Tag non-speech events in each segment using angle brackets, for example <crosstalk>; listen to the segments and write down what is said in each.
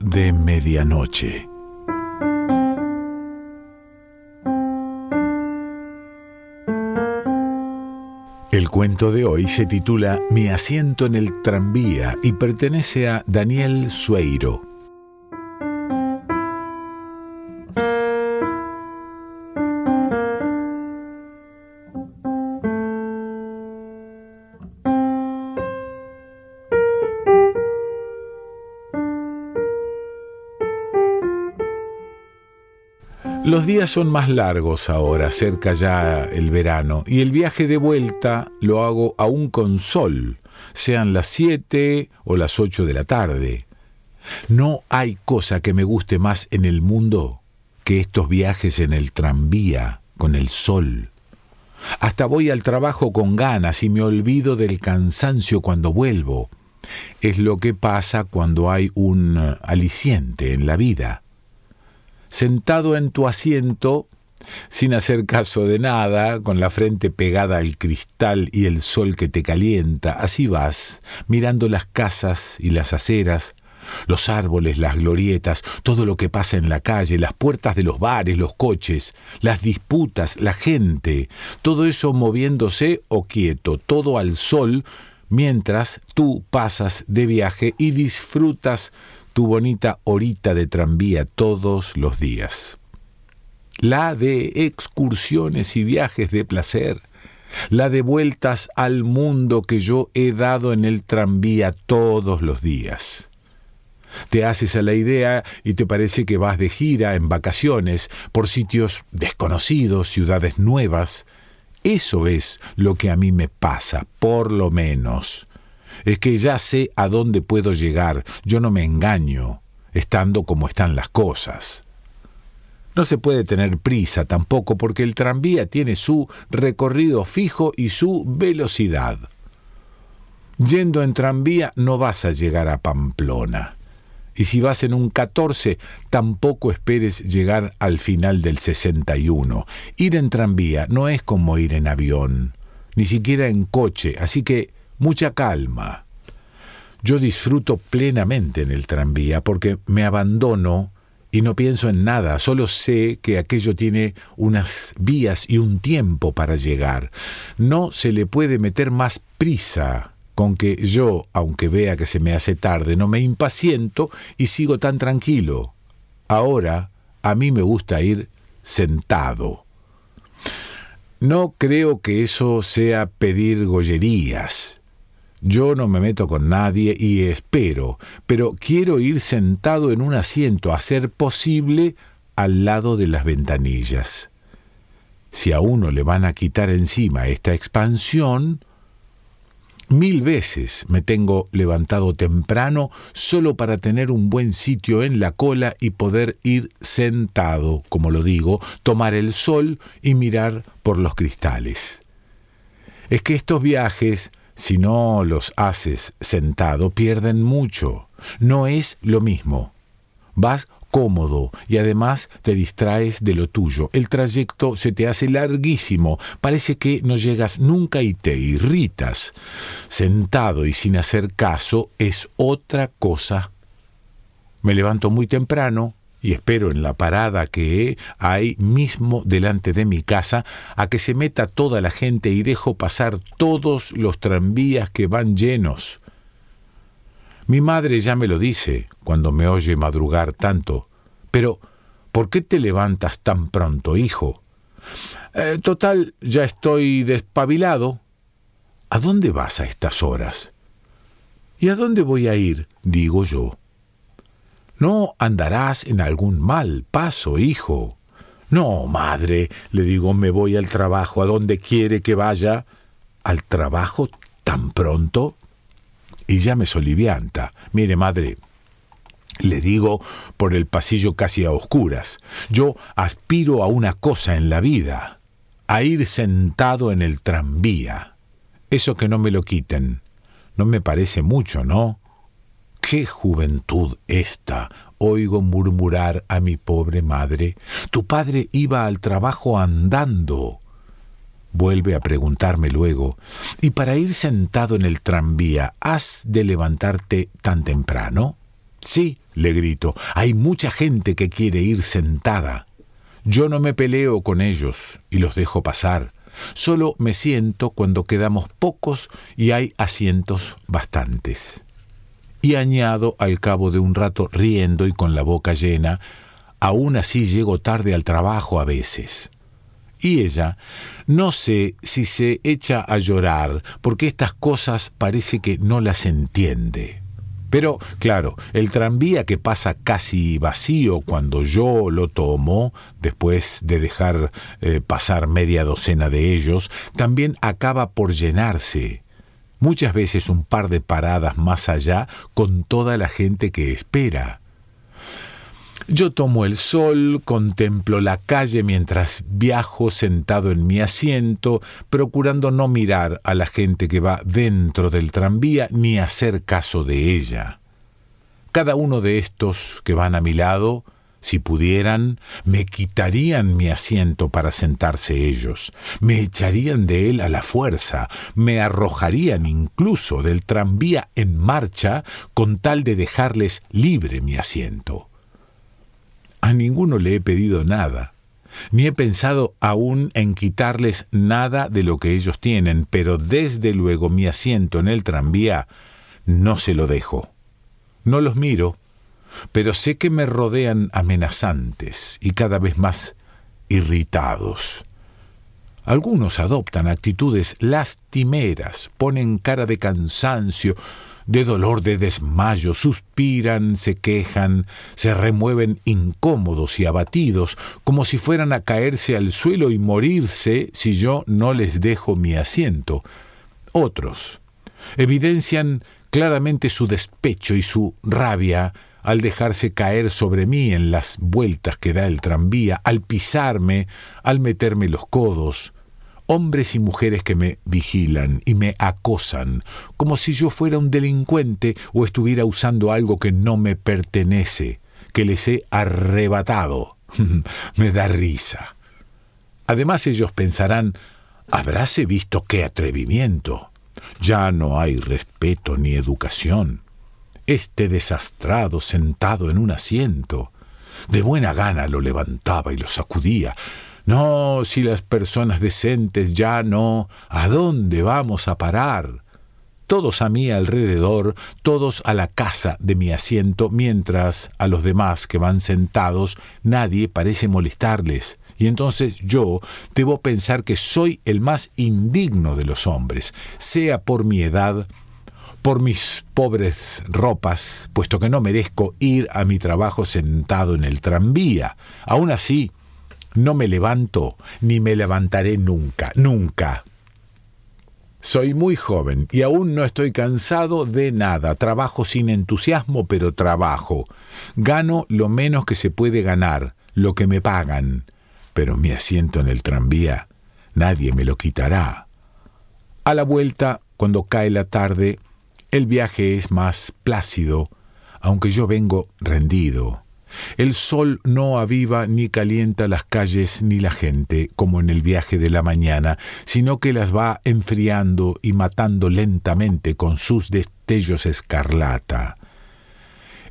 De Medianoche. El cuento de hoy se titula Mi asiento en el tranvía y pertenece a Daniel Sueiro. Los días son más largos ahora, cerca ya el verano, y el viaje de vuelta lo hago aún con sol, sean las siete o las ocho de la tarde. No hay cosa que me guste más en el mundo que estos viajes en el tranvía, con el sol. Hasta voy al trabajo con ganas y me olvido del cansancio cuando vuelvo. Es lo que pasa cuando hay un aliciente en la vida sentado en tu asiento, sin hacer caso de nada, con la frente pegada al cristal y el sol que te calienta, así vas, mirando las casas y las aceras, los árboles, las glorietas, todo lo que pasa en la calle, las puertas de los bares, los coches, las disputas, la gente, todo eso moviéndose o quieto, todo al sol, mientras tú pasas de viaje y disfrutas tu bonita horita de tranvía todos los días. La de excursiones y viajes de placer, la de vueltas al mundo que yo he dado en el tranvía todos los días. Te haces a la idea y te parece que vas de gira en vacaciones por sitios desconocidos, ciudades nuevas. Eso es lo que a mí me pasa, por lo menos es que ya sé a dónde puedo llegar, yo no me engaño, estando como están las cosas. No se puede tener prisa tampoco porque el tranvía tiene su recorrido fijo y su velocidad. Yendo en tranvía no vas a llegar a Pamplona. Y si vas en un 14, tampoco esperes llegar al final del 61. Ir en tranvía no es como ir en avión, ni siquiera en coche, así que mucha calma. Yo disfruto plenamente en el tranvía porque me abandono y no pienso en nada, solo sé que aquello tiene unas vías y un tiempo para llegar. No se le puede meter más prisa con que yo, aunque vea que se me hace tarde, no me impaciento y sigo tan tranquilo. Ahora, a mí me gusta ir sentado. No creo que eso sea pedir gollerías. Yo no me meto con nadie y espero, pero quiero ir sentado en un asiento, a ser posible, al lado de las ventanillas. Si a uno le van a quitar encima esta expansión, Mil veces me tengo levantado temprano solo para tener un buen sitio en la cola y poder ir sentado, como lo digo, tomar el sol y mirar por los cristales. Es que estos viajes si no los haces sentado, pierden mucho. No es lo mismo. Vas cómodo y además te distraes de lo tuyo. El trayecto se te hace larguísimo, parece que no llegas nunca y te irritas. Sentado y sin hacer caso es otra cosa. Me levanto muy temprano, y espero en la parada que hay mismo delante de mi casa a que se meta toda la gente y dejo pasar todos los tranvías que van llenos. Mi madre ya me lo dice cuando me oye madrugar tanto, pero ¿por qué te levantas tan pronto, hijo? Eh, total, ya estoy despabilado. ¿A dónde vas a estas horas? ¿Y a dónde voy a ir? digo yo. No andarás en algún mal paso, hijo. No, madre, le digo, me voy al trabajo, a donde quiere que vaya. ¿Al trabajo tan pronto? Y ya me solivianta. Mire, madre, le digo por el pasillo casi a oscuras. Yo aspiro a una cosa en la vida, a ir sentado en el tranvía. Eso que no me lo quiten. No me parece mucho, ¿no? ¡Qué juventud esta! Oigo murmurar a mi pobre madre. Tu padre iba al trabajo andando. Vuelve a preguntarme luego, ¿y para ir sentado en el tranvía has de levantarte tan temprano? Sí, le grito, hay mucha gente que quiere ir sentada. Yo no me peleo con ellos y los dejo pasar. Solo me siento cuando quedamos pocos y hay asientos bastantes. Y añado al cabo de un rato riendo y con la boca llena, aún así llego tarde al trabajo a veces. Y ella, no sé si se echa a llorar, porque estas cosas parece que no las entiende. Pero, claro, el tranvía que pasa casi vacío cuando yo lo tomo, después de dejar eh, pasar media docena de ellos, también acaba por llenarse. Muchas veces un par de paradas más allá con toda la gente que espera. Yo tomo el sol, contemplo la calle mientras viajo sentado en mi asiento, procurando no mirar a la gente que va dentro del tranvía ni hacer caso de ella. Cada uno de estos que van a mi lado, si pudieran, me quitarían mi asiento para sentarse ellos, me echarían de él a la fuerza, me arrojarían incluso del tranvía en marcha con tal de dejarles libre mi asiento. A ninguno le he pedido nada, ni he pensado aún en quitarles nada de lo que ellos tienen, pero desde luego mi asiento en el tranvía no se lo dejo. No los miro, pero sé que me rodean amenazantes y cada vez más irritados. Algunos adoptan actitudes lastimeras, ponen cara de cansancio, de dolor, de desmayo, suspiran, se quejan, se remueven incómodos y abatidos, como si fueran a caerse al suelo y morirse si yo no les dejo mi asiento. Otros evidencian claramente su despecho y su rabia al dejarse caer sobre mí en las vueltas que da el tranvía, al pisarme, al meterme los codos, hombres y mujeres que me vigilan y me acosan, como si yo fuera un delincuente o estuviera usando algo que no me pertenece, que les he arrebatado. <laughs> me da risa. Además ellos pensarán, habráse visto qué atrevimiento. Ya no hay respeto ni educación. Este desastrado sentado en un asiento. De buena gana lo levantaba y lo sacudía, no, si las personas decentes ya no, ¿a dónde vamos a parar? Todos a mí alrededor, todos a la casa de mi asiento, mientras a los demás que van sentados nadie parece molestarles. Y entonces yo debo pensar que soy el más indigno de los hombres, sea por mi edad, por mis pobres ropas, puesto que no merezco ir a mi trabajo sentado en el tranvía. Aún así, no me levanto ni me levantaré nunca, nunca. Soy muy joven y aún no estoy cansado de nada. Trabajo sin entusiasmo, pero trabajo. Gano lo menos que se puede ganar, lo que me pagan. Pero mi asiento en el tranvía, nadie me lo quitará. A la vuelta, cuando cae la tarde, el viaje es más plácido, aunque yo vengo rendido. El sol no aviva ni calienta las calles ni la gente, como en el viaje de la mañana, sino que las va enfriando y matando lentamente con sus destellos escarlata.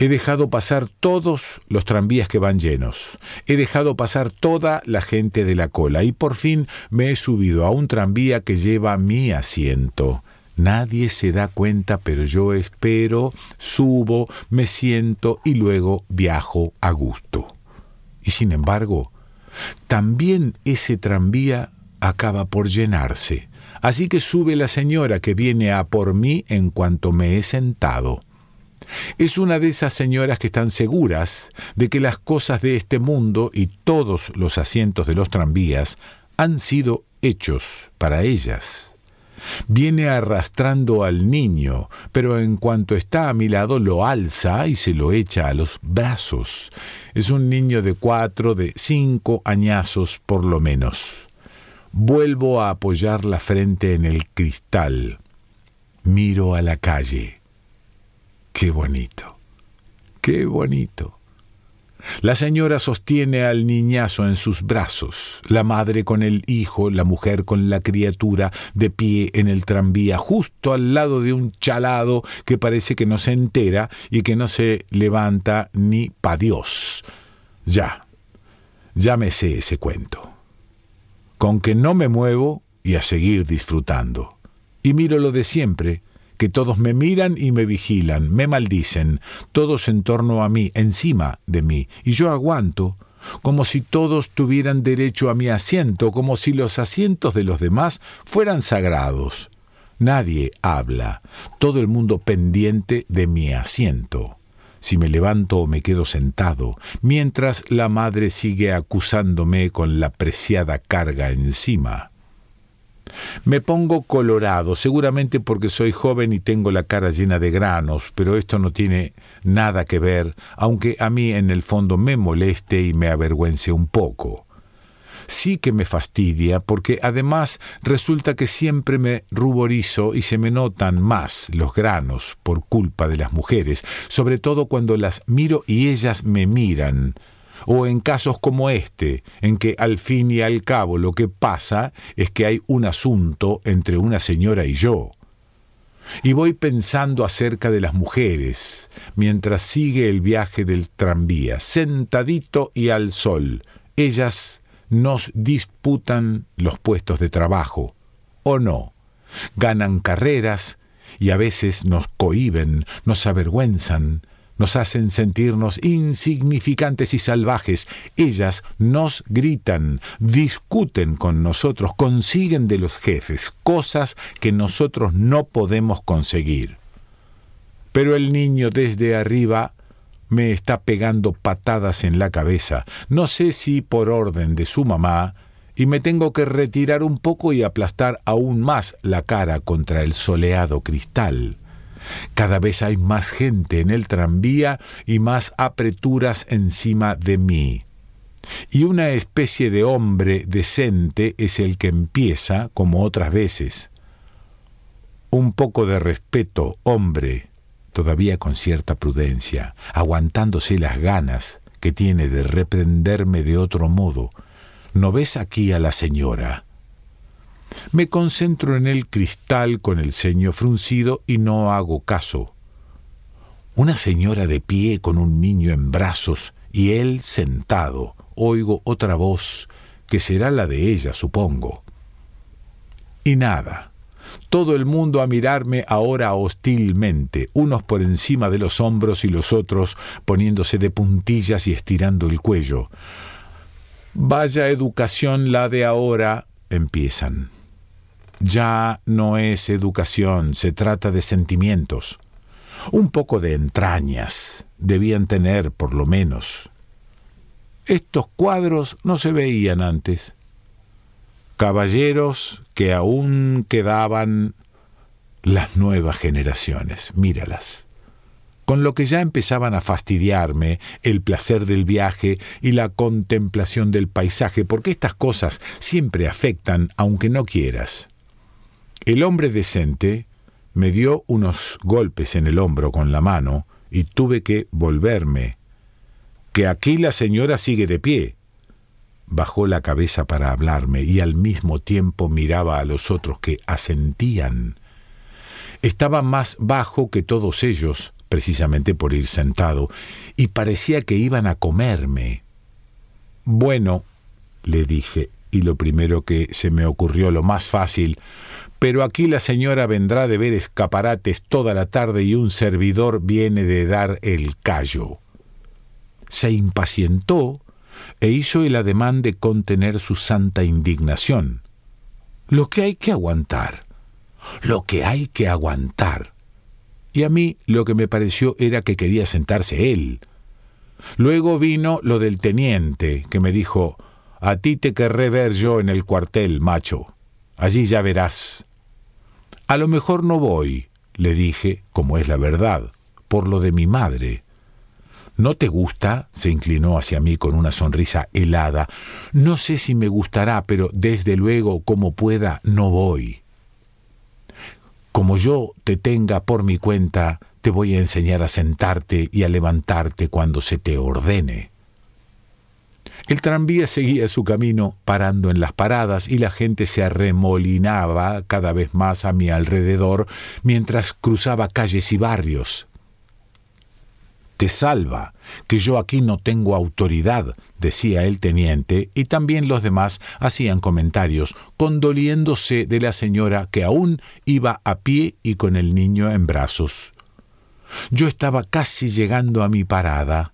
He dejado pasar todos los tranvías que van llenos. He dejado pasar toda la gente de la cola y por fin me he subido a un tranvía que lleva mi asiento. Nadie se da cuenta, pero yo espero, subo, me siento y luego viajo a gusto. Y sin embargo, también ese tranvía acaba por llenarse. Así que sube la señora que viene a por mí en cuanto me he sentado. Es una de esas señoras que están seguras de que las cosas de este mundo y todos los asientos de los tranvías han sido hechos para ellas. Viene arrastrando al niño, pero en cuanto está a mi lado lo alza y se lo echa a los brazos. Es un niño de cuatro, de cinco añazos por lo menos. Vuelvo a apoyar la frente en el cristal. Miro a la calle. Qué bonito, qué bonito. La señora sostiene al niñazo en sus brazos, la madre con el hijo, la mujer con la criatura, de pie en el tranvía, justo al lado de un chalado que parece que no se entera y que no se levanta ni pa' Dios. Ya, ya me sé ese cuento. Con que no me muevo y a seguir disfrutando. Y miro lo de siempre, que todos me miran y me vigilan, me maldicen, todos en torno a mí, encima de mí, y yo aguanto, como si todos tuvieran derecho a mi asiento, como si los asientos de los demás fueran sagrados. Nadie habla, todo el mundo pendiente de mi asiento. Si me levanto o me quedo sentado, mientras la madre sigue acusándome con la preciada carga encima. Me pongo colorado, seguramente porque soy joven y tengo la cara llena de granos, pero esto no tiene nada que ver, aunque a mí en el fondo me moleste y me avergüence un poco. Sí que me fastidia porque además resulta que siempre me ruborizo y se me notan más los granos por culpa de las mujeres, sobre todo cuando las miro y ellas me miran o en casos como este, en que al fin y al cabo lo que pasa es que hay un asunto entre una señora y yo. Y voy pensando acerca de las mujeres, mientras sigue el viaje del tranvía, sentadito y al sol. Ellas nos disputan los puestos de trabajo, o no. Ganan carreras y a veces nos cohiben, nos avergüenzan, nos hacen sentirnos insignificantes y salvajes. Ellas nos gritan, discuten con nosotros, consiguen de los jefes cosas que nosotros no podemos conseguir. Pero el niño desde arriba me está pegando patadas en la cabeza, no sé si por orden de su mamá, y me tengo que retirar un poco y aplastar aún más la cara contra el soleado cristal. Cada vez hay más gente en el tranvía y más apreturas encima de mí. Y una especie de hombre decente es el que empieza, como otras veces. Un poco de respeto, hombre, todavía con cierta prudencia, aguantándose las ganas que tiene de reprenderme de otro modo. ¿No ves aquí a la señora? Me concentro en el cristal con el ceño fruncido y no hago caso. Una señora de pie con un niño en brazos y él sentado. Oigo otra voz, que será la de ella, supongo. Y nada. Todo el mundo a mirarme ahora hostilmente, unos por encima de los hombros y los otros poniéndose de puntillas y estirando el cuello. Vaya educación la de ahora, empiezan. Ya no es educación, se trata de sentimientos. Un poco de entrañas debían tener, por lo menos. Estos cuadros no se veían antes. Caballeros que aún quedaban las nuevas generaciones, míralas. Con lo que ya empezaban a fastidiarme el placer del viaje y la contemplación del paisaje, porque estas cosas siempre afectan aunque no quieras. El hombre decente me dio unos golpes en el hombro con la mano y tuve que volverme. Que aquí la señora sigue de pie. Bajó la cabeza para hablarme y al mismo tiempo miraba a los otros que asentían. Estaba más bajo que todos ellos, precisamente por ir sentado, y parecía que iban a comerme. Bueno, le dije, y lo primero que se me ocurrió, lo más fácil, pero aquí la señora vendrá de ver escaparates toda la tarde y un servidor viene de dar el callo. Se impacientó e hizo el ademán de contener su santa indignación. Lo que hay que aguantar, lo que hay que aguantar. Y a mí lo que me pareció era que quería sentarse él. Luego vino lo del teniente, que me dijo, a ti te querré ver yo en el cuartel, macho. Allí ya verás. A lo mejor no voy, le dije, como es la verdad, por lo de mi madre. ¿No te gusta? se inclinó hacia mí con una sonrisa helada. No sé si me gustará, pero desde luego, como pueda, no voy. Como yo te tenga por mi cuenta, te voy a enseñar a sentarte y a levantarte cuando se te ordene. El tranvía seguía su camino parando en las paradas y la gente se arremolinaba cada vez más a mi alrededor mientras cruzaba calles y barrios. Te salva, que yo aquí no tengo autoridad, decía el teniente, y también los demás hacían comentarios, condoliéndose de la señora que aún iba a pie y con el niño en brazos. Yo estaba casi llegando a mi parada,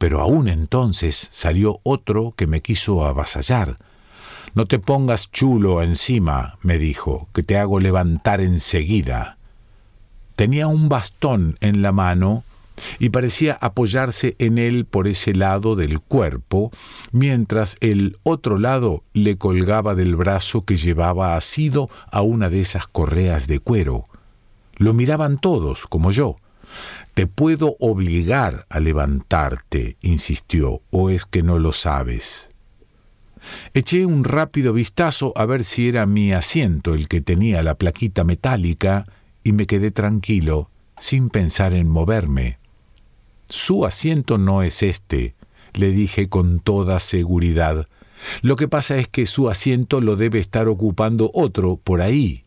pero aún entonces salió otro que me quiso avasallar. No te pongas chulo encima, me dijo, que te hago levantar enseguida. Tenía un bastón en la mano y parecía apoyarse en él por ese lado del cuerpo, mientras el otro lado le colgaba del brazo que llevaba asido a una de esas correas de cuero. Lo miraban todos, como yo. Te puedo obligar a levantarte, insistió, o es que no lo sabes. Eché un rápido vistazo a ver si era mi asiento el que tenía la plaquita metálica y me quedé tranquilo, sin pensar en moverme. Su asiento no es este, le dije con toda seguridad. Lo que pasa es que su asiento lo debe estar ocupando otro por ahí.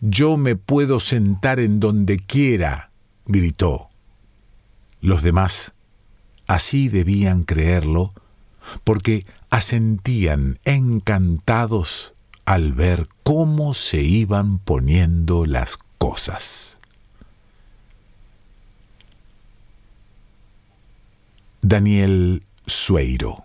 Yo me puedo sentar en donde quiera, gritó. Los demás así debían creerlo, porque asentían encantados al ver cómo se iban poniendo las cosas. Daniel Sueiro